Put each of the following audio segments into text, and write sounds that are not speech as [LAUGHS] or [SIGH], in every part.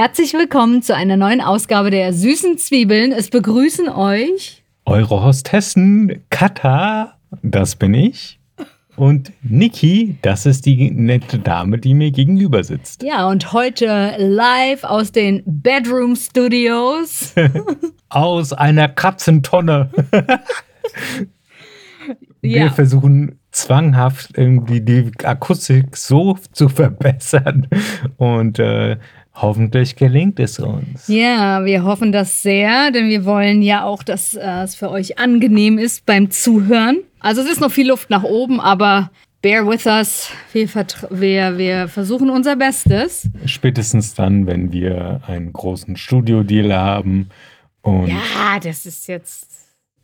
Herzlich willkommen zu einer neuen Ausgabe der süßen Zwiebeln. Es begrüßen euch eure Hostessen Kata, das bin ich. Und Niki, das ist die nette Dame, die mir gegenüber sitzt. Ja, und heute live aus den Bedroom Studios. [LAUGHS] aus einer Katzentonne. [LAUGHS] Wir ja. versuchen zwanghaft irgendwie die Akustik so zu verbessern und äh, hoffentlich gelingt es uns. Ja, wir hoffen das sehr, denn wir wollen ja auch, dass äh, es für euch angenehm ist beim Zuhören. Also es ist noch viel Luft nach oben, aber bear with us. Wir, wir, wir versuchen unser Bestes. Spätestens dann, wenn wir einen großen Studio-Deal haben. Und ja, das ist jetzt.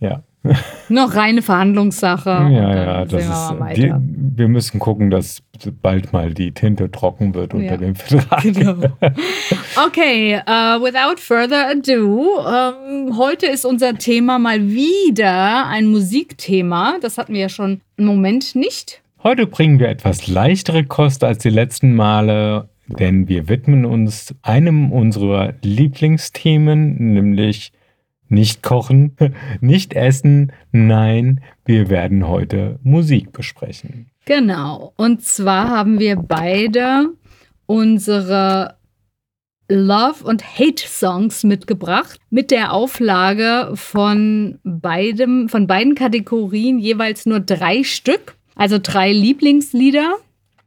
Ja. [LAUGHS] Noch reine Verhandlungssache. Ja, ja, das ist. Wir, wir, müssen gucken, dass bald mal die Tinte trocken wird unter ja. dem Vertrag. Genau. [LAUGHS] Okay, uh, without further ado, um, ähm, heute ist unser Thema mal wieder ein Musikthema. Das hatten wir ja schon einen Moment nicht. Heute bringen wir etwas leichtere Kost als die letzten Male, denn wir widmen uns einem unserer Lieblingsthemen, nämlich nicht kochen, [LAUGHS] nicht essen, nein, wir werden heute Musik besprechen. Genau, und zwar haben wir beide unsere Love- und Hate-Songs mitgebracht, mit der Auflage von beidem, von beiden Kategorien jeweils nur drei Stück. Also drei Lieblingslieder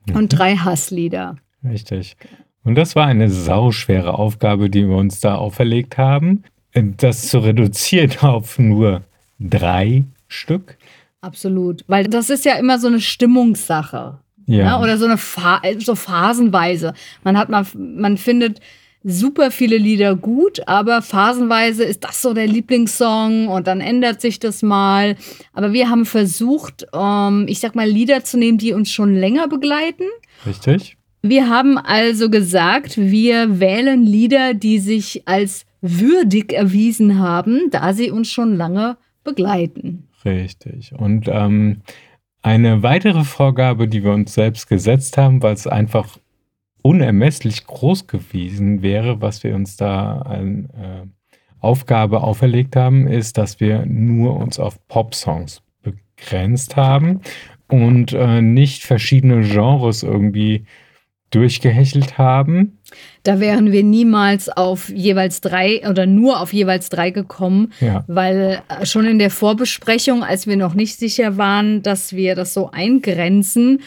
mhm. und drei Hasslieder. Richtig. Und das war eine sauschwere Aufgabe, die wir uns da auferlegt haben das zu reduzieren [LAUGHS] auf nur drei Stück? Absolut, weil das ist ja immer so eine Stimmungssache. Ja. ja ne? oder so eine Fa so phasenweise. Man hat man, man findet super viele Lieder gut, aber phasenweise ist das so der Lieblingssong und dann ändert sich das mal. Aber wir haben versucht, ähm, ich sag mal, Lieder zu nehmen, die uns schon länger begleiten. Richtig. Wir haben also gesagt, wir wählen Lieder, die sich als würdig erwiesen haben, da sie uns schon lange begleiten. Richtig. Und ähm, eine weitere Vorgabe, die wir uns selbst gesetzt haben, weil es einfach unermesslich groß gewesen wäre, was wir uns da an äh, Aufgabe auferlegt haben, ist, dass wir nur uns auf Pop-Songs begrenzt haben und äh, nicht verschiedene Genres irgendwie durchgehechelt haben. Da wären wir niemals auf jeweils drei oder nur auf jeweils drei gekommen, ja. weil äh, schon in der Vorbesprechung, als wir noch nicht sicher waren, dass wir das so eingrenzen,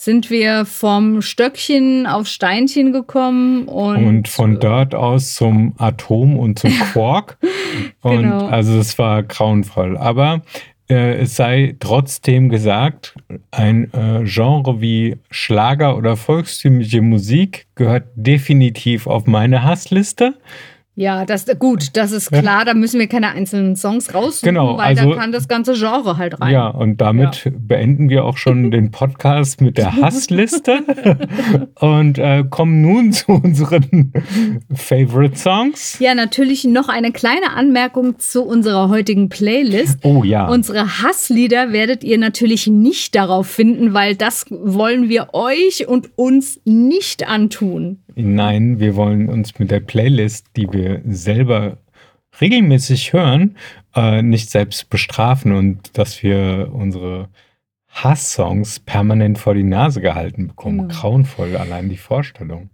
sind wir vom Stöckchen auf Steinchen gekommen und, und von dort aus zum Atom und zum [LAUGHS] Quark. genau. Und also es war grauenvoll. Aber es sei trotzdem gesagt, ein äh, Genre wie Schlager oder volkstümliche Musik gehört definitiv auf meine Hassliste. Ja, das gut, das ist klar, da müssen wir keine einzelnen Songs raussuchen, genau, weil also, da kann das ganze Genre halt rein. Ja, und damit ja. beenden wir auch schon den Podcast mit der [LAUGHS] Hassliste und äh, kommen nun zu unseren Favorite Songs. Ja, natürlich noch eine kleine Anmerkung zu unserer heutigen Playlist. Oh ja. Unsere Hasslieder werdet ihr natürlich nicht darauf finden, weil das wollen wir euch und uns nicht antun. Nein, wir wollen uns mit der Playlist, die wir selber regelmäßig hören, äh, nicht selbst bestrafen und dass wir unsere Hass-Songs permanent vor die Nase gehalten bekommen. Mhm. Grauenvoll, allein die Vorstellung.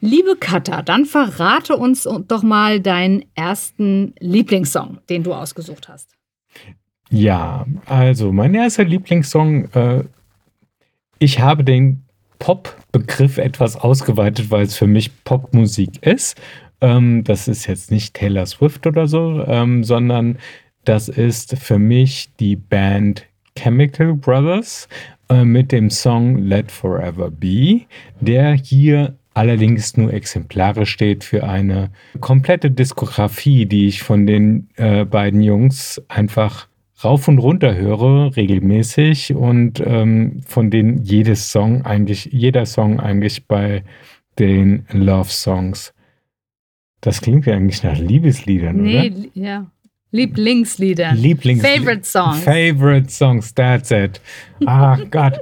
Liebe Katha, dann verrate uns doch mal deinen ersten Lieblingssong, den du ausgesucht hast. Ja, also mein erster Lieblingssong, äh, ich habe den Pop-Begriff etwas ausgeweitet, weil es für mich Popmusik ist. Ähm, das ist jetzt nicht Taylor Swift oder so, ähm, sondern das ist für mich die Band Chemical Brothers äh, mit dem Song Let Forever Be, der hier allerdings nur exemplarisch steht für eine komplette Diskografie, die ich von den äh, beiden Jungs einfach rauf und runter höre, regelmäßig und ähm, von denen jedes Song eigentlich, jeder Song eigentlich bei den Love Songs. Das klingt ja eigentlich nach Liebesliedern, nee, oder? ja. Lieblingsliedern. Lieblings Favorite Songs. Favorite Songs, that's it. Ach [LAUGHS] Gott.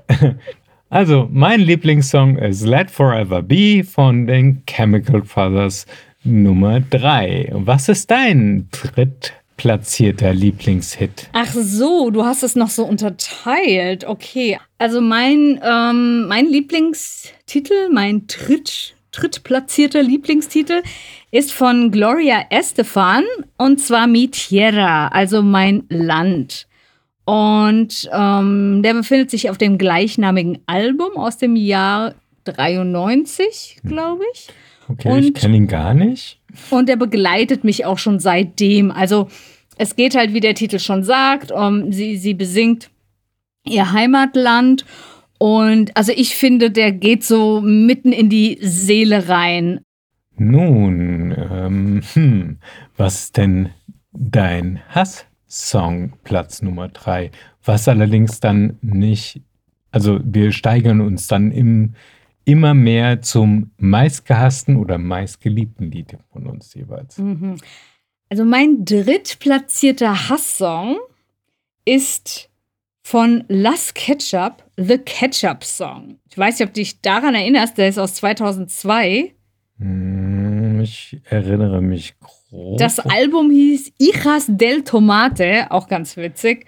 Also, mein Lieblingssong ist Let Forever Be von den Chemical Brothers. Nummer drei. Was ist dein drittplatzierter Lieblingshit? Ach so, du hast es noch so unterteilt. Okay. Also mein, ähm, mein Lieblingstitel, mein dritt, drittplatzierter Lieblingstitel ist von Gloria Estefan und zwar Mi Tierra, also mein Land. Und ähm, der befindet sich auf dem gleichnamigen Album aus dem Jahr 93, glaube ich. Okay, und, ich kenne ihn gar nicht. Und er begleitet mich auch schon seitdem. Also es geht halt, wie der Titel schon sagt, um, sie, sie besingt ihr Heimatland. Und also ich finde, der geht so mitten in die Seele rein. Nun, ähm, hm, was ist denn dein Hass-Song Platz Nummer drei? Was allerdings dann nicht, also wir steigern uns dann im, immer mehr zum meistgehassten oder meistgeliebten Lied von uns jeweils. Mhm. Also mein drittplatzierter Hasssong ist von Las Ketchup, The Ketchup Song. Ich weiß nicht, ob du dich daran erinnerst, der ist aus 2002. Hm, ich erinnere mich grob. Das Album hieß Hijas del Tomate, auch ganz witzig.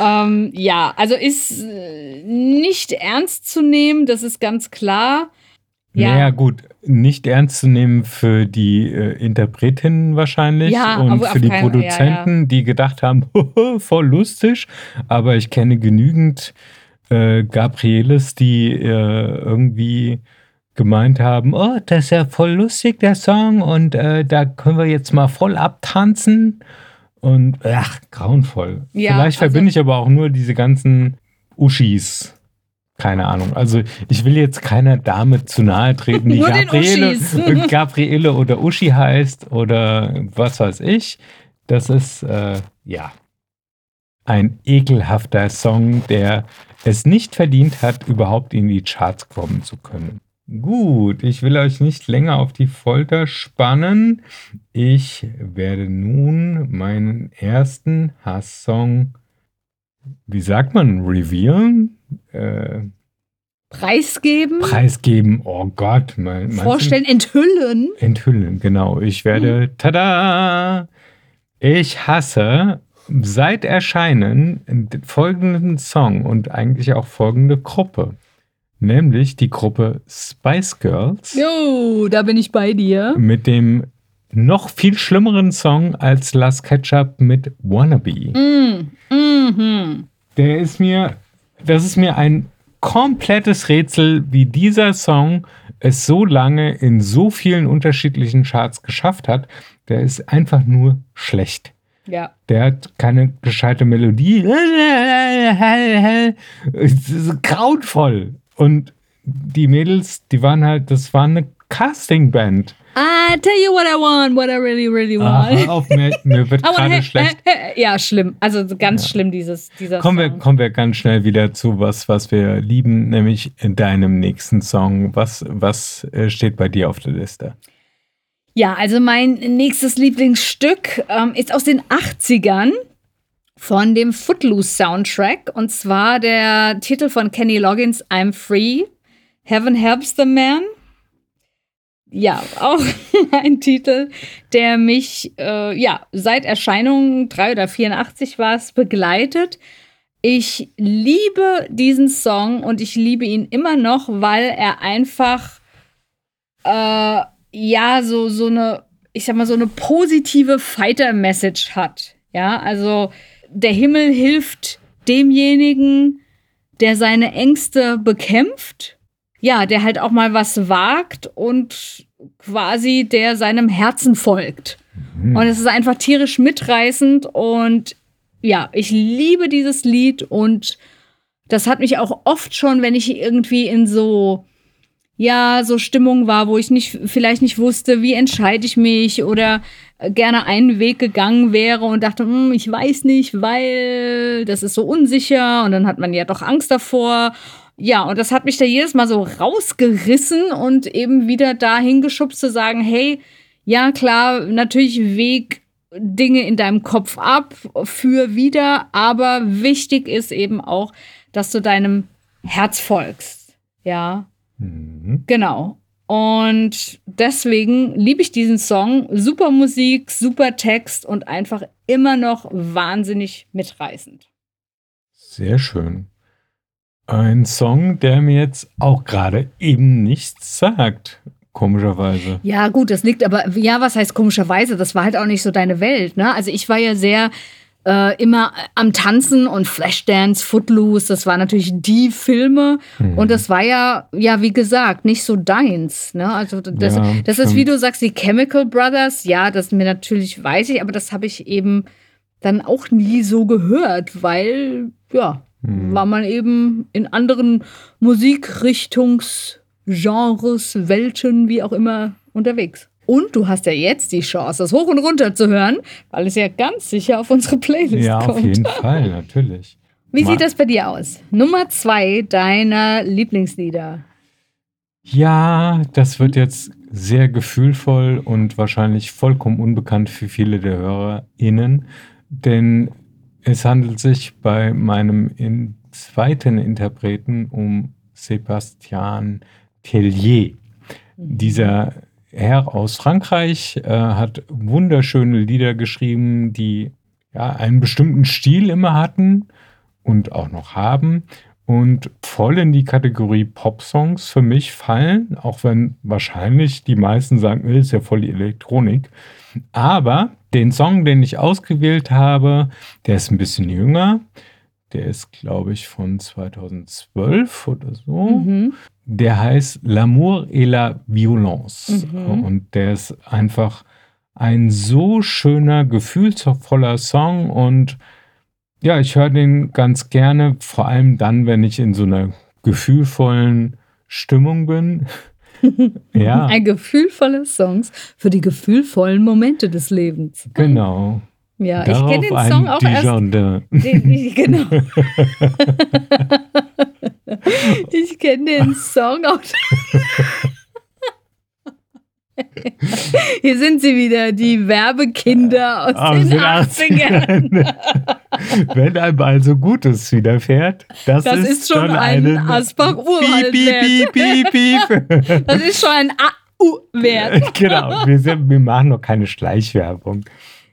Ähm, ja, also ist äh, nicht ernst zu nehmen, das ist ganz klar. Ja. Naja, gut, nicht ernst zu nehmen für die äh, Interpretinnen wahrscheinlich ja, und für die keinen, Produzenten, ja, ja. die gedacht haben, [LAUGHS] voll lustig, aber ich kenne genügend äh, Gabrieles, die äh, irgendwie gemeint haben, oh, das ist ja voll lustig, der Song, und äh, da können wir jetzt mal voll abtanzen. Und ach, grauenvoll. Vielleicht also, verbinde ich aber auch nur diese ganzen Uschis. Keine Ahnung. Also ich will jetzt keiner Dame zu nahe treten, die [LAUGHS] Gabriele, [LAUGHS] Gabriele oder Uschi heißt oder was weiß ich. Das ist äh, ja ein ekelhafter Song, der es nicht verdient hat, überhaupt in die Charts kommen zu können. Gut, ich will euch nicht länger auf die Folter spannen. Ich werde nun meinen ersten Hasssong, wie sagt man, revealen? Äh, Preisgeben? Preisgeben, oh Gott. Mein, Vorstellen, du? enthüllen. Enthüllen, genau. Ich werde, hm. tada! Ich hasse seit Erscheinen folgenden Song und eigentlich auch folgende Gruppe nämlich die Gruppe Spice Girls. Jo, da bin ich bei dir. Mit dem noch viel schlimmeren Song als Last Ketchup mit Wannabe. Mm, mm -hmm. Der ist mir, das ist mir ein komplettes Rätsel, wie dieser Song es so lange in so vielen unterschiedlichen Charts geschafft hat. Der ist einfach nur schlecht. Ja. Der hat keine gescheite Melodie. Es ist grauenvoll. Und die Mädels, die waren halt, das war eine Castingband. I tell you what I want, what I really, really want. Aha, auf mir, mir wird [LAUGHS] gerade schlecht. Ja, schlimm. Also ganz ja. schlimm, dieses, dieser kommen Song. Wir, kommen wir ganz schnell wieder zu was, was wir lieben, nämlich in deinem nächsten Song. Was, was äh, steht bei dir auf der Liste? Ja, also mein nächstes Lieblingsstück ähm, ist aus den 80ern von dem Footloose Soundtrack und zwar der Titel von Kenny Loggins I'm Free. Heaven Helps the Man. Ja, auch [LAUGHS] ein Titel, der mich äh, ja seit Erscheinung 3 oder 84 war es begleitet. Ich liebe diesen Song und ich liebe ihn immer noch, weil er einfach äh, ja so so eine ich sag mal so eine positive Fighter Message hat. Ja, also der Himmel hilft demjenigen, der seine Ängste bekämpft. Ja, der halt auch mal was wagt und quasi der seinem Herzen folgt. Mhm. Und es ist einfach tierisch mitreißend und ja, ich liebe dieses Lied und das hat mich auch oft schon, wenn ich irgendwie in so ja, so Stimmung war, wo ich nicht vielleicht nicht wusste, wie entscheide ich mich oder gerne einen Weg gegangen wäre und dachte, hm, ich weiß nicht, weil das ist so unsicher und dann hat man ja doch Angst davor. Ja, und das hat mich da jedes Mal so rausgerissen und eben wieder dahin geschubst zu sagen, hey, ja klar, natürlich Weg Dinge in deinem Kopf ab, für wieder, aber wichtig ist eben auch, dass du deinem Herz folgst. Ja. Mhm. Genau. Und deswegen liebe ich diesen Song. Super Musik, super Text und einfach immer noch wahnsinnig mitreißend. Sehr schön. Ein Song, der mir jetzt auch gerade eben nichts sagt. Komischerweise. Ja, gut, das liegt aber, ja, was heißt komischerweise? Das war halt auch nicht so deine Welt, ne? Also ich war ja sehr äh, immer am Tanzen und Flashdance, Footloose, das waren natürlich die Filme. Mhm. Und das war ja, ja, wie gesagt, nicht so deins. Ne? Also das, ja, das ist, wie du sagst, die Chemical Brothers, ja, das mir natürlich weiß ich, aber das habe ich eben dann auch nie so gehört, weil, ja, mhm. war man eben in anderen Musikrichtungsgenres, Welten, wie auch immer, unterwegs. Und du hast ja jetzt die Chance, das hoch und runter zu hören, weil es ja ganz sicher auf unsere Playlist ja, kommt. Ja, auf jeden Fall, natürlich. Wie Ma sieht das bei dir aus? Nummer zwei deiner Lieblingslieder. Ja, das wird jetzt sehr gefühlvoll und wahrscheinlich vollkommen unbekannt für viele der HörerInnen, denn es handelt sich bei meinem in zweiten Interpreten um Sebastian Tellier. Mhm. Dieser Herr aus Frankreich äh, hat wunderschöne Lieder geschrieben, die ja einen bestimmten Stil immer hatten und auch noch haben und voll in die Kategorie Pop-Songs für mich fallen, auch wenn wahrscheinlich die meisten sagen, ist ja voll die Elektronik. Aber den Song, den ich ausgewählt habe, der ist ein bisschen jünger. Der ist, glaube ich, von 2012 oder so. Mhm. Der heißt L'amour et la violence. Mhm. Und der ist einfach ein so schöner, gefühlsvoller Song. Und ja, ich höre den ganz gerne, vor allem dann, wenn ich in so einer gefühlvollen Stimmung bin. [LAUGHS] ja. Ein gefühlvoller Songs für die gefühlvollen Momente des Lebens. Genau. Ja, Darauf ich [LAUGHS] kenne den Song auch Dijon erst. Den, genau. ich kenne den Song auch. [LAUGHS] Hier sind sie wieder, die Werbekinder aus, aus den, den 80ern. [LAUGHS] Wenn einem also Gutes widerfährt, das, das ist, ist, schon, ein asbach urwald piep, piep, piep, piep. [LAUGHS] Das ist schon ein AU-Wert. genau, wir, sind, wir machen noch keine Schleichwerbung.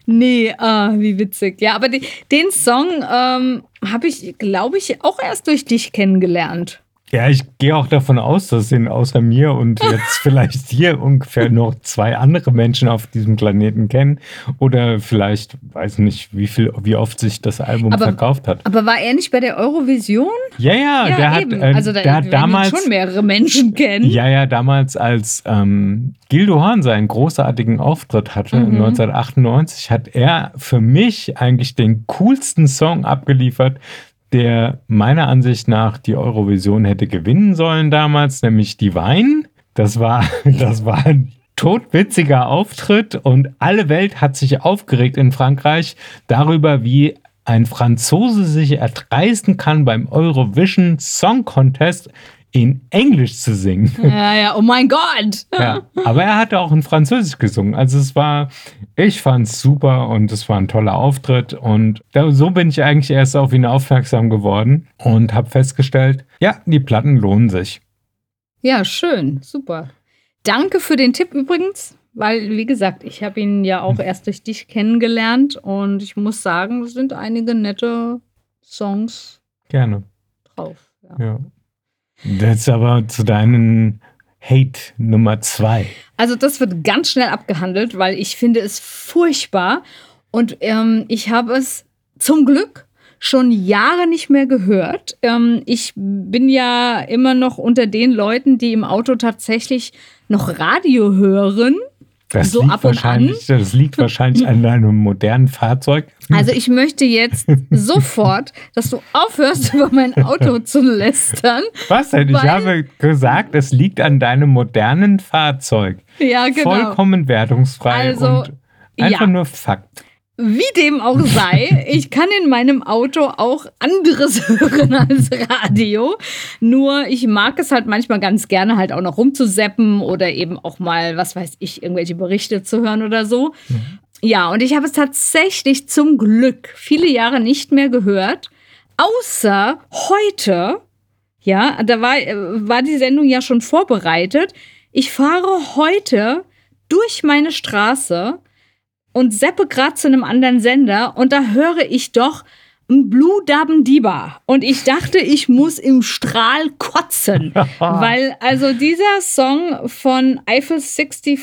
Nee, ah, wie witzig. Ja, aber die, den Song ähm, habe ich, glaube ich, auch erst durch dich kennengelernt. Ja, ich gehe auch davon aus, dass ihn außer mir und jetzt [LAUGHS] vielleicht hier ungefähr noch zwei andere Menschen auf diesem Planeten kennen. Oder vielleicht, weiß nicht, wie viel, wie oft sich das Album aber, verkauft hat. Aber war er nicht bei der Eurovision? Ja, ja, ja der eben. hat, äh, also da, der hat damals schon mehrere Menschen kennen. Ja, ja, damals als ähm, Gildo Horn seinen großartigen Auftritt hatte, mhm. 1998, hat er für mich eigentlich den coolsten Song abgeliefert, der meiner Ansicht nach die Eurovision hätte gewinnen sollen damals, nämlich die Wein. Das war, [LAUGHS] das war ein todwitziger Auftritt und alle Welt hat sich aufgeregt in Frankreich darüber, wie ein Franzose sich erdreisten kann, beim Eurovision Song Contest in Englisch zu singen. [LAUGHS] Ja, ja, oh mein Gott. [LAUGHS] Ja, aber er hatte auch in Französisch gesungen. Also es war, ich fand es super und es war ein toller Auftritt. Und da, so bin ich eigentlich erst auf ihn aufmerksam geworden und habe festgestellt, ja, die Platten lohnen sich. Ja, schön, super. Danke für den Tipp übrigens, weil, wie gesagt, ich habe ihn ja auch erst durch dich kennengelernt und ich muss sagen, es sind einige nette Songs Gerne. drauf. ja. ja. Jetzt aber zu deinen Hate Nummer zwei. Also das wird ganz schnell abgehandelt, weil ich finde es furchtbar und ähm, ich habe es zum Glück schon Jahre nicht mehr gehört. Ähm, ich bin ja immer noch unter den Leuten, die im Auto tatsächlich noch Radio hören. Das, so liegt wahrscheinlich, das liegt wahrscheinlich an deinem modernen Fahrzeug. Also ich möchte jetzt sofort, dass du aufhörst, über mein Auto [LAUGHS] zu lästern. Was denn? Ich habe gesagt, es liegt an deinem modernen Fahrzeug. Ja, genau. Vollkommen wertungsfrei also, und einfach ja. nur Fakt. Wie dem auch sei, [LAUGHS] ich kann in meinem Auto auch anderes [LAUGHS] hören als Radio. Nur ich mag es halt manchmal ganz gerne halt auch noch rumzuseppen oder eben auch mal, was weiß ich, irgendwelche Berichte zu hören oder so. Mhm. Ja, und ich habe es tatsächlich zum Glück viele Jahre nicht mehr gehört, außer heute. Ja, da war, war die Sendung ja schon vorbereitet. ich fahre heute durch meine Straße und seppe gerade zu einem anderen Sender und da höre ich doch ein Blue Dabben Diba. Und ich dachte, ich muss im Strahl kotzen. [LAUGHS] weil also dieser Song von Eiffel 65.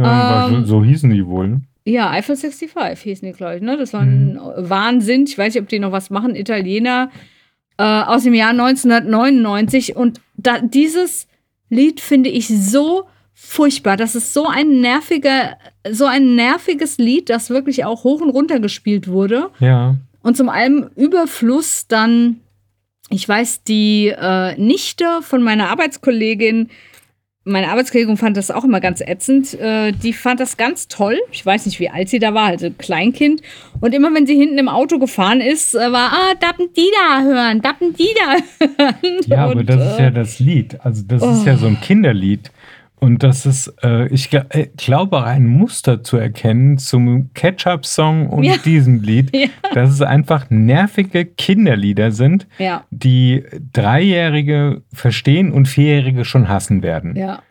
Ja, ähm, so hießen die wohl. Ne? Ja, Eiffel 65 hießen die, glaube ich. Ne? Das war ein mhm. Wahnsinn. Ich weiß nicht, ob die noch was machen. Italiener äh, aus dem Jahr 1999. Und da, dieses Lied finde ich so furchtbar. Das ist so ein nerviger, so ein nerviges Lied, das wirklich auch hoch und runter gespielt wurde. Ja. Und zum allem Überfluss dann, ich weiß, die äh, Nichte von meiner Arbeitskollegin, meine Arbeitskollegin fand das auch immer ganz ätzend. Äh, die fand das ganz toll. Ich weiß nicht, wie alt sie da war, also Kleinkind. Und immer wenn sie hinten im Auto gefahren ist, äh, war, ah, dappen die da hören, dappen die da [LAUGHS] hören. Ja, aber das ist ja äh, das Lied. Also das oh. ist ja so ein oh. Kinderlied. Und das ist, äh, ich äh, glaube, ein Muster zu erkennen zum Ketchup-Song und ja. diesem Lied, [LAUGHS] ja. dass es einfach nervige Kinderlieder sind, ja. die Dreijährige verstehen und Vierjährige schon hassen werden. Ja,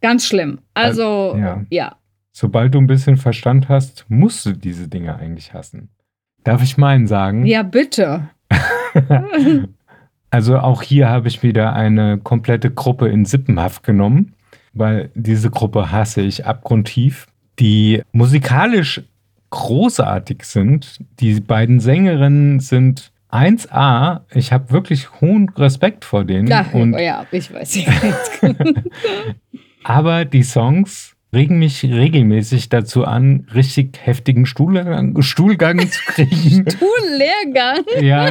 ganz schlimm. Also, also ja. Sobald du ein bisschen Verstand hast, musst du diese Dinge eigentlich hassen. Darf ich meinen sagen? Ja, bitte. [LAUGHS] also auch hier habe ich wieder eine komplette Gruppe in Sippenhaft genommen weil diese Gruppe hasse ich abgrundtief, die musikalisch großartig sind. Die beiden Sängerinnen sind 1A. Ich habe wirklich hohen Respekt vor denen. Ja, und ja ich weiß. [LAUGHS] Aber die Songs regen mich regelmäßig dazu an, richtig heftigen Stuhlgang, Stuhlgang zu kriegen. [LAUGHS] Stuhllehrgang? ja,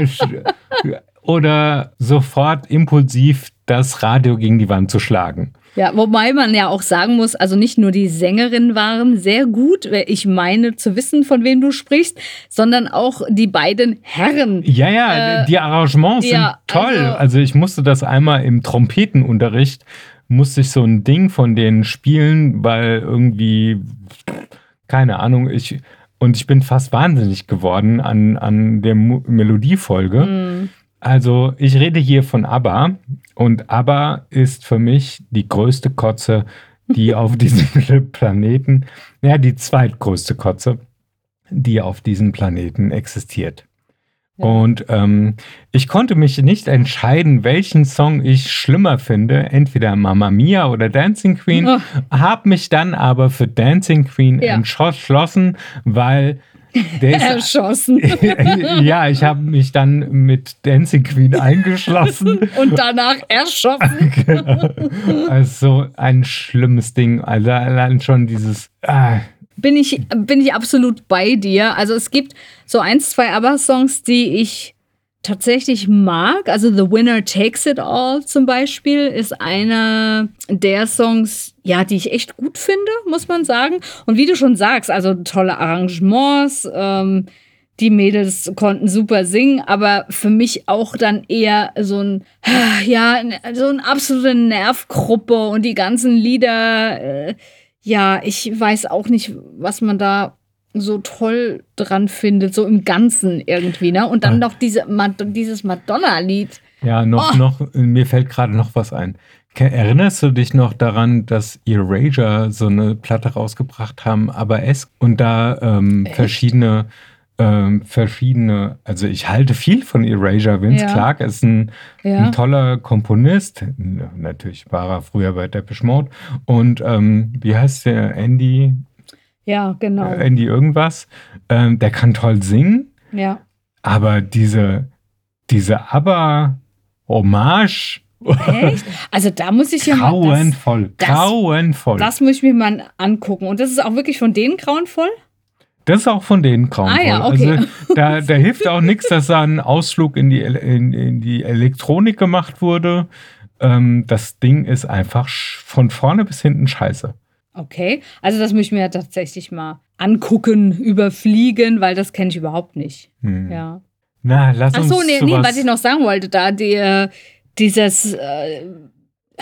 oder sofort impulsiv das Radio gegen die Wand zu schlagen. Ja, wobei man ja auch sagen muss, also nicht nur die Sängerinnen waren sehr gut, ich meine zu wissen, von wem du sprichst, sondern auch die beiden Herren. Ja, ja, äh, die Arrangements ja, sind toll. Also, also ich musste das einmal im Trompetenunterricht, musste ich so ein Ding von denen spielen, weil irgendwie, keine Ahnung, ich, und ich bin fast wahnsinnig geworden an, an der Melodiefolge. Mhm. Also ich rede hier von ABBA und ABBA ist für mich die größte Kotze, die [LAUGHS] auf diesem [LAUGHS] Planeten, ja, die zweitgrößte Kotze, die auf diesem Planeten existiert. Ja. Und ähm, ich konnte mich nicht entscheiden, welchen Song ich schlimmer finde, entweder Mamma Mia oder Dancing Queen, oh. habe mich dann aber für Dancing Queen ja. entschlossen, weil der [LAUGHS] ist, erschossen. [LAUGHS] ja, ich habe mich dann mit Dancing Queen eingeschlossen. [LAUGHS] Und danach erschossen. genau. Also ein schlimmes Ding. Also allein schon dieses. Ah. Bin ich, bin ich absolut bei dir. Also es gibt so ein, zwei ABBA-Songs, die ich tatsächlich mag. Also The Winner Takes It All zum Beispiel ist einer der Songs, ja, die ich echt gut finde, muss man sagen. Und wie du schon sagst, also tolle Arrangements, ähm, die Mädels konnten super singen, aber für mich auch dann eher so ein, [SIGHS] ja, so eine absolute Nervgruppe und die ganzen Lieder, äh, ja, ich weiß auch nicht, was man da so toll dran findet, so im Ganzen irgendwie, ne? Und dann ah. noch diese, dieses Madonna-Lied. Ja, noch, oh. noch, mir fällt gerade noch was ein. Erinnerst du dich noch daran, dass Erasure so eine Platte rausgebracht haben, aber es und da ähm, verschiedene, ähm, verschiedene, also ich halte viel von Erasure. Vince ja. Clark ist ein, ja. ein, toller Komponist. Natürlich war er früher bei Depeche Mode. Und ähm, wie heißt der? Andy? Ja, genau. Äh, Andy irgendwas. Ähm, der kann toll singen. Ja. Aber diese, diese Aber-Hommage. Echt? Also da muss ich ja mal. Grauenvoll. Das, grauenvoll. Das, das muss ich mir mal angucken. Und das ist auch wirklich von denen grauenvoll? Das ist auch von denen grauenvoll. Ah, ja, okay. Also [LAUGHS] da, da hilft auch nichts, dass da ein Ausflug in die, in, in die Elektronik gemacht wurde. Ähm, das Ding ist einfach von vorne bis hinten scheiße. Okay, also das möchte ich mir tatsächlich mal angucken, überfliegen, weil das kenne ich überhaupt nicht. Hm. Ja. Na, lass uns. Ach so, nee, nee, was ich noch sagen wollte, da die, äh, dieses äh,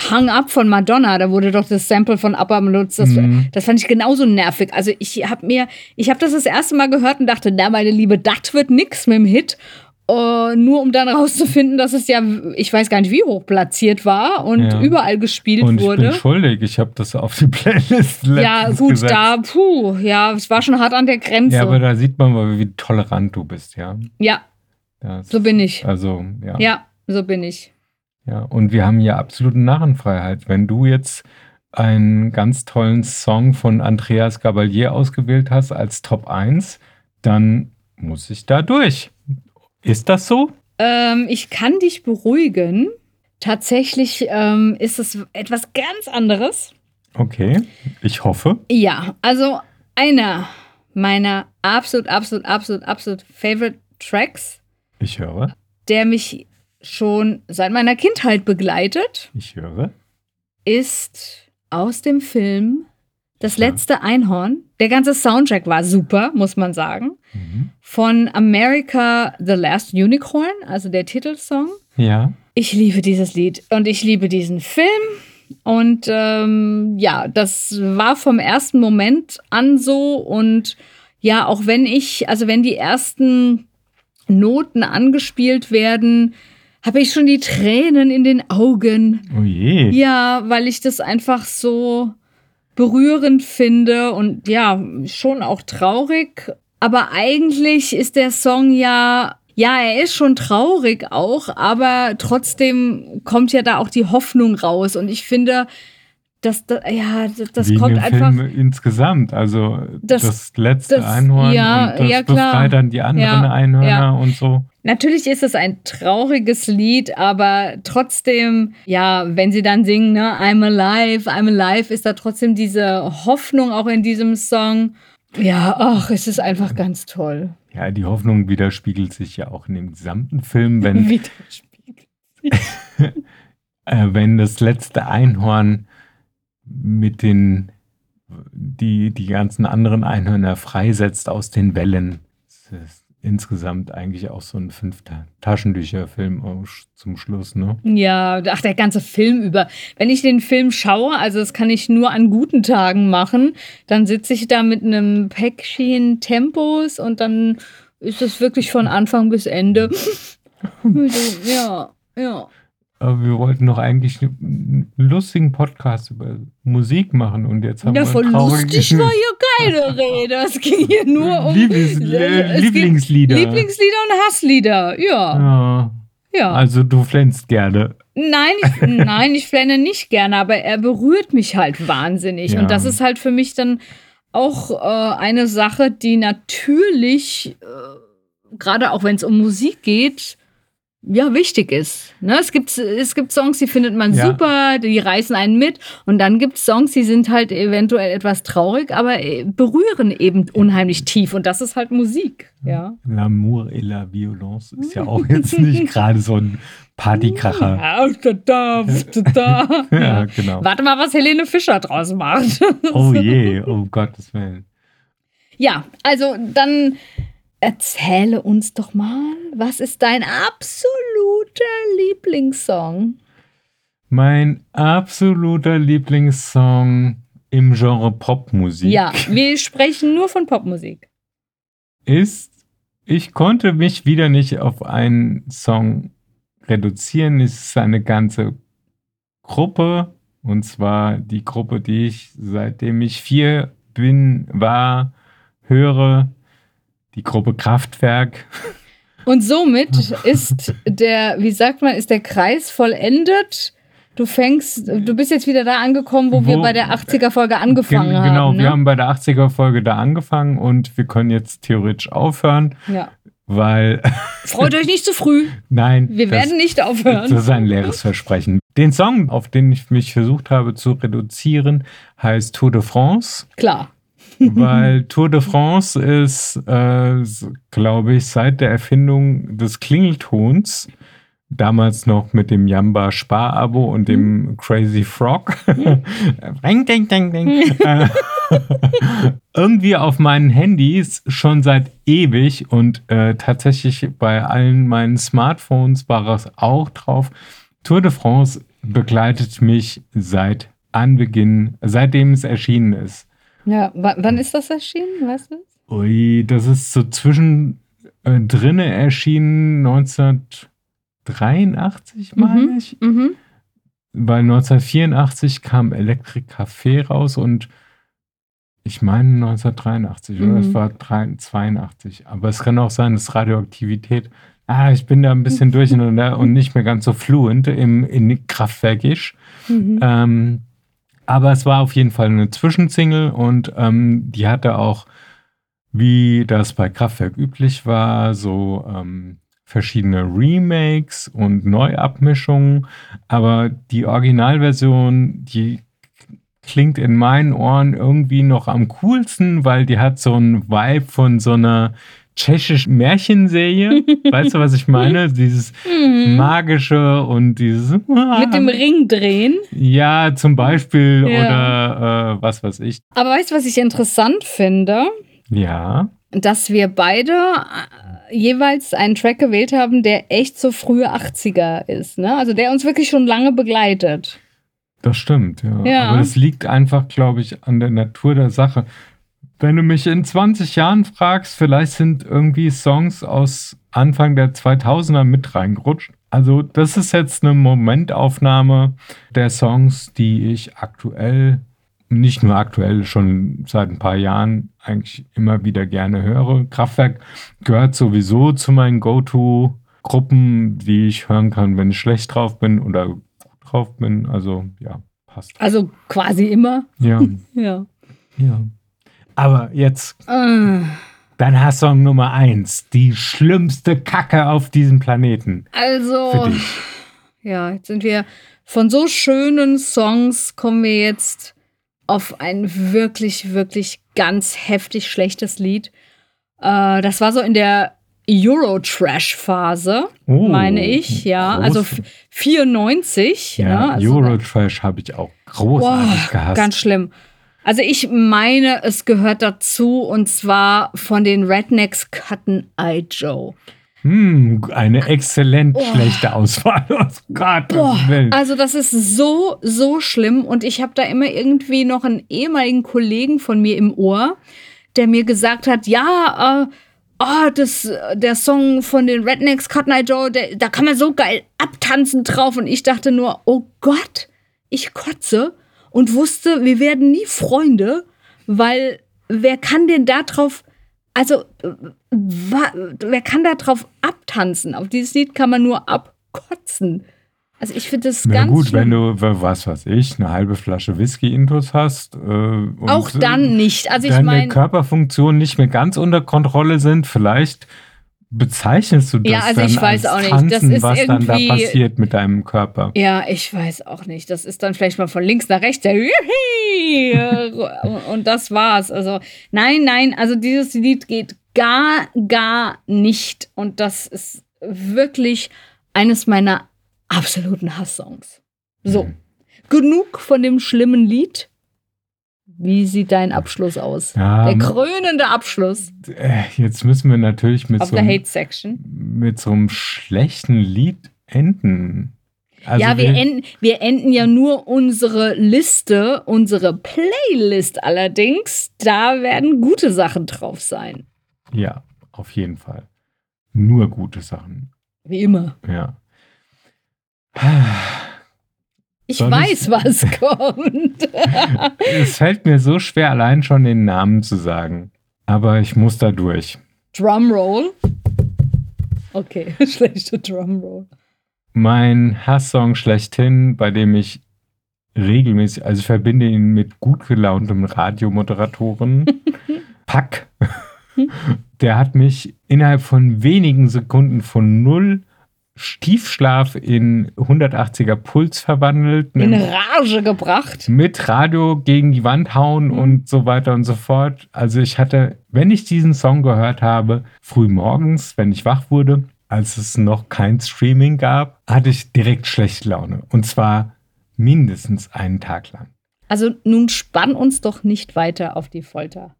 Hang Up von Madonna, da wurde doch das Sample von ABBA benutzt. Das, mhm. das fand ich genauso nervig. Also ich habe mir, ich habe das das erste Mal gehört und dachte, na meine Liebe, das wird nix mit dem Hit. Uh, nur um dann rauszufinden, dass es ja, ich weiß gar nicht, wie hoch platziert war und ja. überall gespielt und ich wurde. Ich bin schuldig, ich habe das auf die [LAUGHS] Playlist Ja, gut, gesetzt. da, puh, ja, es war schon hart an der Grenze. Ja, aber da sieht man mal, wie tolerant du bist, ja. Ja, das, so bin ich. Also, ja. Ja, so bin ich. Ja, und wir haben ja absolute Narrenfreiheit. Wenn du jetzt einen ganz tollen Song von Andreas Gabalier ausgewählt hast als Top 1, dann muss ich da durch. Ist das so? Ähm, ich kann dich beruhigen. Tatsächlich ähm, ist es etwas ganz anderes. Okay, ich hoffe. Ja, also einer meiner absolut, absolut, absolut, absolut Favorite Tracks. Ich höre. Der mich schon seit meiner Kindheit begleitet. Ich höre. Ist aus dem Film Das letzte Einhorn. Der ganze Soundtrack war super, muss man sagen. Mhm. Von America The Last Unicorn, also der Titelsong. Ja. Ich liebe dieses Lied und ich liebe diesen Film. Und ähm, ja, das war vom ersten Moment an so. Und ja, auch wenn ich, also wenn die ersten Noten angespielt werden, habe ich schon die Tränen in den Augen. Oh je. Ja, weil ich das einfach so berührend finde und ja, schon auch traurig. Aber eigentlich ist der Song ja, ja, er ist schon traurig auch, aber trotzdem kommt ja da auch die Hoffnung raus. Und ich finde, das, das, ja, das, das kommt einfach. Film insgesamt, also das, das letzte das, Einhorn ja, und das ja, befreit dann die anderen ja, Einhörner ja. und so. Natürlich ist es ein trauriges Lied, aber trotzdem, ja, wenn sie dann singen, ne, I'm alive, I'm alive, ist da trotzdem diese Hoffnung auch in diesem Song. Ja, ach, es ist einfach ganz toll. Ja, die Hoffnung widerspiegelt sich ja auch in dem gesamten Film, wenn, [LAUGHS] widerspiegelt [LAUGHS] äh, wenn das letzte Einhorn mit den, die, die ganzen anderen Einhörner freisetzt aus den Wellen. Das ist insgesamt eigentlich auch so ein fünfter Taschentücherfilm zum Schluss, ne? Ja, ach, der ganze Film über. Wenn ich den Film schaue, also das kann ich nur an guten Tagen machen, dann sitze ich da mit einem Päckchen Tempos und dann ist es wirklich von Anfang bis Ende. [LAUGHS] ja, ja. Aber wir wollten doch eigentlich einen lustigen Podcast über Musik machen und jetzt haben ja, wir voll lustig [LAUGHS] war hier keine Rede. Es ging hier nur um Lieblings äh, Lieblingslieder. Lieblingslieder und Hasslieder, ja. ja. Ja. Also du flänzt gerne. Nein, ich, [LAUGHS] nein, ich flenne nicht gerne, aber er berührt mich halt wahnsinnig. Ja. Und das ist halt für mich dann auch äh, eine Sache, die natürlich, äh, gerade auch wenn es um Musik geht, ja, wichtig ist. Ne? Es, gibt, es gibt Songs, die findet man ja. super, die reißen einen mit. Und dann gibt es Songs, die sind halt eventuell etwas traurig, aber äh, berühren eben unheimlich tief. Und das ist halt Musik. Ja. L'amour et la violence ist ja auch jetzt nicht gerade so ein Partykracher. [LAUGHS] Ja, da, da, da. [LAUGHS] ja, genau. Warte mal, was Helene Fischer draus macht. oh [LAUGHS] je, oh Gottes Willen. Ja, also dann Erzähle uns doch mal, was ist dein absoluter Lieblingssong? Mein absoluter Lieblingssong im Genre Popmusik. Ja, wir sprechen nur von Popmusik. Ist, ich konnte mich wieder nicht auf einen Song reduzieren. Es ist eine ganze Gruppe. Und zwar die Gruppe, die ich seitdem ich vier bin, war, höre die Gruppe Kraftwerk. Und somit ist der, wie sagt man, ist der Kreis vollendet. Du fängst, du bist jetzt wieder da angekommen, wo, wo wir bei der 80er-Folge angefangen genau, haben. Genau, ne? wir haben bei der 80er-Folge da angefangen und wir können jetzt theoretisch aufhören. Ja. Weil. [LAUGHS] Freut euch nicht zu früh. Nein. Wir das, werden nicht aufhören. Das ist ein leeres Versprechen. Den Song, auf den ich mich versucht habe zu reduzieren, heißt Tour de France. Klar weil Tour de France ist, äh, glaube ich, seit der Erfindung des Klingeltons, damals noch mit dem Jamba Spar-Abo und dem mhm. Crazy Frog, [LAUGHS] ding, ding, ding, ding, [LAUGHS] äh, irgendwie auf meinen Handys schon seit ewig und äh, tatsächlich bei allen meinen Smartphones war es auch drauf. Tour de France begleitet mich seit Anbeginn, seitdem es erschienen ist. Ja, wann ist das erschienen? Weißt du? Ui, das ist so zwischen äh, drinne erschienen 1983, meine Mhm, ich. Mhm. Weil 1984 kam Electric Café raus und ich meine 1983 oder Mhm. es war 3 82. Aber es kann auch sein, dass Radioaktivität. Ah, ich bin da ein bisschen [LAUGHS] durcheinander und nicht mehr ganz so fluent im in Kraftwerkisch. Mhm. Ähm, aber es war auf jeden Fall eine Zwischensingle und ähm, die hatte auch, wie das bei Kraftwerk üblich war, so ähm, verschiedene Remakes und Neuabmischungen. Aber die Originalversion, die klingt in meinen Ohren irgendwie noch am coolsten, weil die hat so einen Vibe von so einer tschechischen Märchenserie. [LAUGHS] weißt du, was ich meine? Dieses Mhm. magische und dieses Mit dem [LAUGHS] Ring drehen. ja, zum Beispiel Ja. oder äh, was weiß ich. Aber weißt du, was ich interessant finde? Ja. Dass wir beide äh, jeweils einen Track gewählt haben, der echt so frühe 80er ist. Ne? Also der uns wirklich schon lange begleitet. Das stimmt, ja. Ja. Aber das liegt einfach, glaube ich, an der Natur der Sache. Wenn du mich in 20 Jahren fragst, vielleicht sind irgendwie Songs aus Anfang der 2000er mit reingerutscht. Also das ist jetzt eine Momentaufnahme der Songs, die ich aktuell, nicht nur aktuell, schon seit ein paar Jahren eigentlich immer wieder gerne höre. Kraftwerk gehört sowieso zu meinen Go-To-Gruppen, die ich hören kann, wenn ich schlecht drauf bin oder gut drauf bin. Also ja, passt. Also quasi immer. Ja, [LAUGHS] Ja. ja. Aber jetzt Äh, dein Hasssong Nummer eins, die schlimmste Kacke auf diesem Planeten. Für Also, dich. ja, jetzt sind wir von so schönen Songs kommen wir jetzt auf ein wirklich, wirklich ganz heftig schlechtes Lied. Äh, das war so in der Euro-Trash-Phase, Oh, meine ich, ja. groß. Also f- 94. Ja, ne? also, Eurotrash habe ich auch großartig Boah, gehasst. Ganz schlimm. Also ich meine, es gehört dazu und zwar von den Rednecks Cotton Eye Joe. Hm, eine exzellent Oh. schlechte Auswahl. [LAUGHS] Oh Gott, Boah, also das ist so, so schlimm und ich habe da immer irgendwie noch einen ehemaligen Kollegen von mir im Ohr, der mir gesagt hat, ja, äh, oh, das, der Song von den Rednecks Cotton Eye Joe, der, da kann man so geil abtanzen drauf und ich dachte nur, oh Gott, ich kotze und wusste, wir werden nie Freunde, weil wer kann denn da drauf, also äh, wer kann da drauf abtanzen? Auf dieses Lied kann man nur abkotzen. Also ich finde das Na ganz gut, schlimm. wenn du, was weiß ich, eine halbe Flasche Whisky-Intus hast. Äh, und Auch dann nicht. Also ich meine, Körperfunktionen nicht mehr ganz unter Kontrolle sind, vielleicht bezeichnest du das Ja, also dann ich weiß als auch nicht. Das Tanzen, ist was dann da passiert mit deinem Körper. ja, ich weiß auch nicht. Das ist dann vielleicht mal von links nach rechts. Der und das war's. Also nein, nein. Also dieses Lied geht gar, gar nicht. Und das ist wirklich eines meiner absoluten Hasssongs. So, Mhm. genug von dem schlimmen Lied. Wie sieht dein Abschluss aus? Ja, Der krönende Abschluss äh, jetzt müssen wir natürlich mit auf so, einem- Hate Section. mit so einem schlechten Lied enden. Also ja, wir enden, wir enden ja nur unsere Liste, unsere Playlist allerdings. Da werden gute Sachen drauf sein. Ja, auf jeden Fall. Nur gute Sachen. Wie immer. Ja. Ich Soll weiß, was [LAUGHS] kommt. es fällt mir so schwer, allein schon den Namen zu sagen. Aber ich muss da durch. Drumroll. Okay, [LAUGHS] schlechte Drumroll. Mein Hasssong schlechthin, bei dem ich regelmäßig, also ich verbinde ihn mit gut gelauntem Radiomoderatoren. [LAUGHS] Pack. Der hat mich innerhalb von wenigen Sekunden von null Stiefschlaf in 180er Puls verwandelt. In Rage gebracht. mit Radio gegen die Wand hauen Mhm. und so weiter und so fort. Also ich hatte, wenn ich diesen Song gehört habe, früh morgens, wenn ich wach wurde, als es noch kein Streaming gab, hatte ich direkt schlechte Laune. Und zwar mindestens einen Tag lang. Also nun spann uns doch nicht weiter auf die Folter.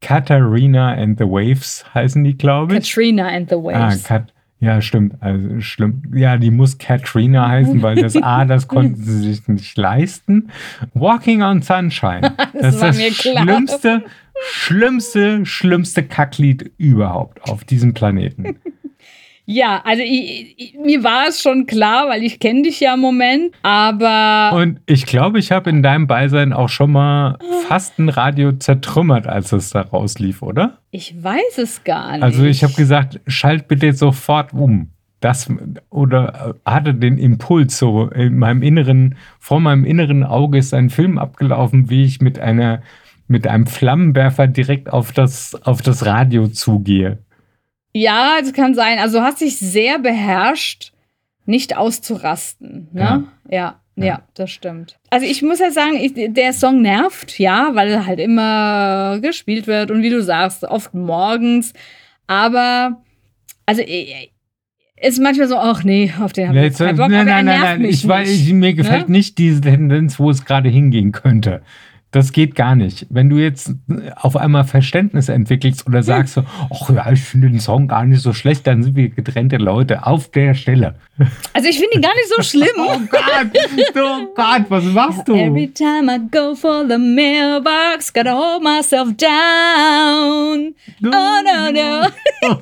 Katharina and the Waves heißen die, glaube ich. Katrina and the Ah, Waves. Kat Ja, stimmt. Also schlimm. Ja, die muss Katrina heißen, weil das A, das [LAUGHS] konnten sie sich nicht leisten. Walking on Sunshine. [LAUGHS] Das, das ist war das mir klar. schlimmste, schlimmste, schlimmste Kacklied überhaupt auf diesem Planeten. [LAUGHS] Ja, also ich, ich, mir war es schon klar, weil ich kenne dich ja im Moment, aber Und ich glaube, ich habe in deinem Beisein auch schon mal fast ein Radio zertrümmert, als es da rauslief, oder? ich weiß es gar nicht. Also ich habe gesagt, schalt bitte sofort um. Das oder äh, hatte den Impuls so in meinem inneren, vor meinem inneren Auge ist ein Film abgelaufen, wie ich mit einer mit einem Flammenwerfer direkt auf das auf das Radio zugehe. Ja, das kann sein. Also hast dich sehr beherrscht, nicht auszurasten. Ne? Ja. ja. Ja, das stimmt. Also ich muss ja sagen, ich, der Song nervt, ja, weil er halt immer gespielt wird und wie du sagst, oft morgens. Aber, also ich, ist manchmal so, ach nee, auf den habe ich Jetzt, keinen nein, Bock, nein, nein, nein. mich Ich nicht. ich, mir gefällt ne? nicht diese Tendenz, wo es gerade hingehen könnte. Das geht gar nicht. Wenn du jetzt auf einmal Verständnis entwickelst oder sagst so, ach ja, ich finde den Song gar nicht so schlecht, dann sind wir getrennte Leute auf der Stelle. Also ich finde ihn gar nicht so schlimm. [LAUGHS] Oh Gott, oh Gott, was machst du? Every time I go for the mailbox, gotta hold myself down. Oh no, no. [LAUGHS]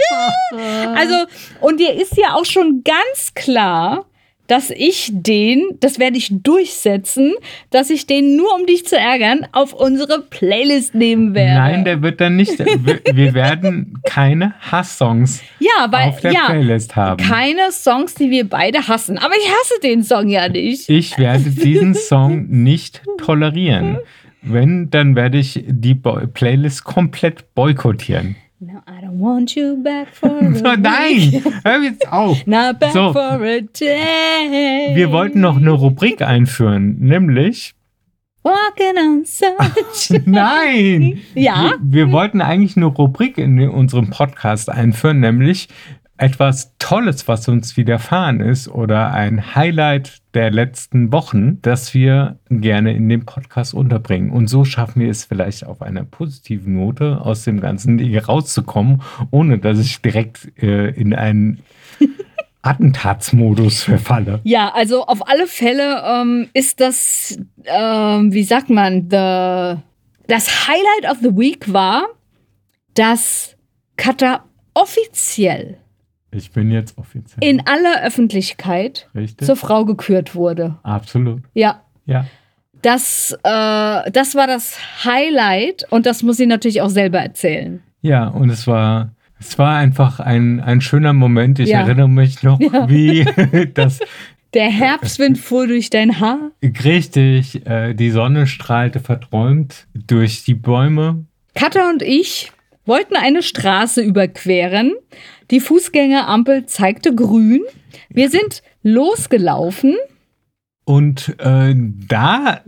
Also, und dir ist ja auch schon ganz klar, dass ich den, das werde ich durchsetzen, dass ich den nur um dich zu ärgern auf unsere Playlist nehmen werde. Nein, der wird dann nicht. Wir, wir werden keine Hasssongs ja, weil auf der ja, Playlist haben. keine Songs, die wir beide hassen. Aber ich hasse den Song ja nicht. Ich werde diesen Song nicht tolerieren. Wenn, dann werde ich die Bo Playlist komplett boykottieren. No, I don't want you back for [LAUGHS] a nein, hör jetzt auf. [LAUGHS] Not back So. for a day. Wir wollten noch eine Rubrik einführen, nämlich. Walking on sunshine. [LAUGHS] Nein! Ja? Wir, wir wollten eigentlich eine Rubrik in unserem Podcast einführen, nämlich etwas Tolles, was uns widerfahren ist oder ein Highlight der letzten Wochen, das wir gerne in dem Podcast unterbringen. Und so schaffen wir es vielleicht auf einer positiven Note aus dem ganzen Ding rauszukommen, ohne dass ich direkt äh, in einen [LAUGHS] Attentatsmodus verfalle. Ja, also auf alle Fälle ähm, ist das, ähm, wie sagt man, the, das Highlight of the Week war, dass Kata offiziell Ich bin jetzt offiziell. in aller Öffentlichkeit Richtig? zur Frau gekürt wurde. Absolut. Ja, Ja. das, äh, das war das Highlight und das muss sie natürlich auch selber erzählen. Ja, und es war, es war einfach ein, ein schöner Moment. Ich Ja. erinnere mich noch, wie [LAUGHS] das Der Herbstwind fuhr durch dein Haar. richtig, äh, die Sonne strahlte verträumt durch die Bäume. Katha und ich wollten eine Straße überqueren. Die Fußgängerampel zeigte grün. Wir sind losgelaufen. Und äh, da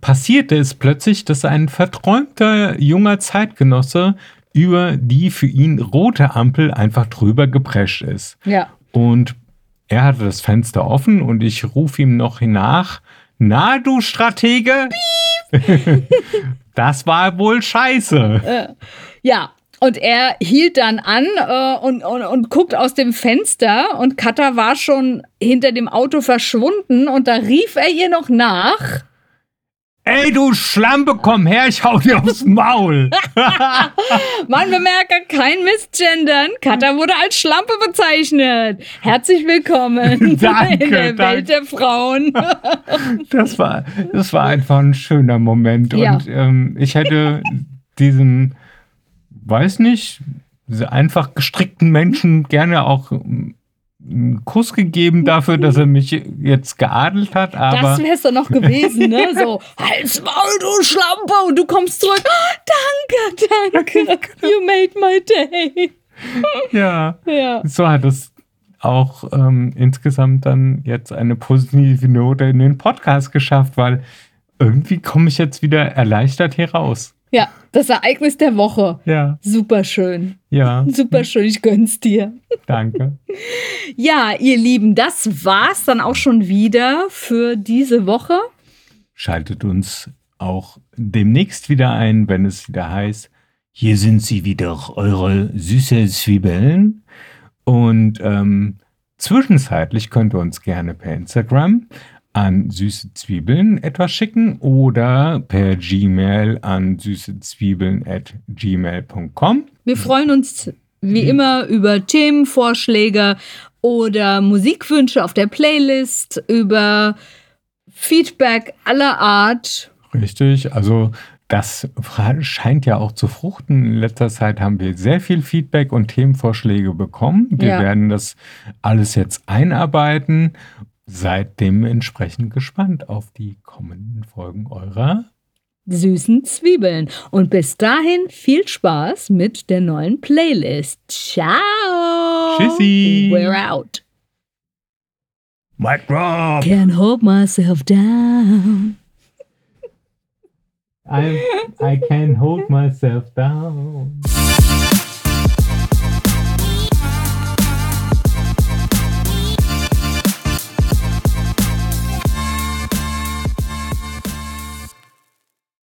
passierte es plötzlich, dass ein verträumter junger Zeitgenosse über die für ihn rote Ampel einfach drüber geprescht ist. Ja. Und er hatte das Fenster offen und ich rufe ihm noch nach. Na, du Stratege? [LAUGHS] das war wohl scheiße. Ja. Und er hielt dann an äh, und, und, und guckt aus dem Fenster und Katha war schon hinter dem Auto verschwunden und da rief er ihr noch nach. Ey, du Schlampe, komm her, ich hau dir aufs Maul. [LAUGHS] Man bemerke kein Missgendern. Katha wurde als Schlampe bezeichnet. Herzlich willkommen Danke, [LAUGHS] in der danke. Welt der Frauen. [LAUGHS] Das war, das war einfach ein schöner Moment. Ja. Und ähm, ich hätte diesem, weiß nicht, einfach gestrickten Menschen gerne auch ähm, einen Kuss gegeben dafür, dass er mich jetzt geadelt hat. Aber das wär's doch noch gewesen, ne? [LAUGHS] So, halt's Maul, du Schlampe! Und du kommst zurück. Oh, danke, danke. You made my day. ja, Ja. so hat es auch ähm, insgesamt dann jetzt eine positive Note in den Podcast geschafft, weil irgendwie komme ich jetzt wieder erleichtert hier raus. Ja, das Ereignis der Woche. Ja, Super schön. ja, Super schön, ich gönn's dir. danke. [LAUGHS] Ja, ihr Lieben, das war's dann auch schon wieder für diese Woche. Schaltet uns auch demnächst wieder ein, wenn es wieder heißt, hier sind sie wieder, eure süße Zwiebeln. Und ähm, zwischenzeitlich könnt ihr uns gerne per Instagram an süße Zwiebeln etwas schicken oder per Gmail an süßezwiebeln at gmail.com. Wir freuen uns wie immer über Themenvorschläge oder Musikwünsche auf der Playlist, über Feedback aller Art. Richtig, also das scheint ja auch zu fruchten. In letzter Zeit haben wir sehr viel Feedback und Themenvorschläge bekommen. Wir ja. werden das alles jetzt einarbeiten. Seid dementsprechend gespannt auf die kommenden Folgen eurer süßen Zwiebeln. Und bis dahin viel Spaß mit der neuen Playlist. Ciao. Tschüssi. We're out. Mic drop. Can't hold myself down. I I can't hold myself down. [LAUGHS]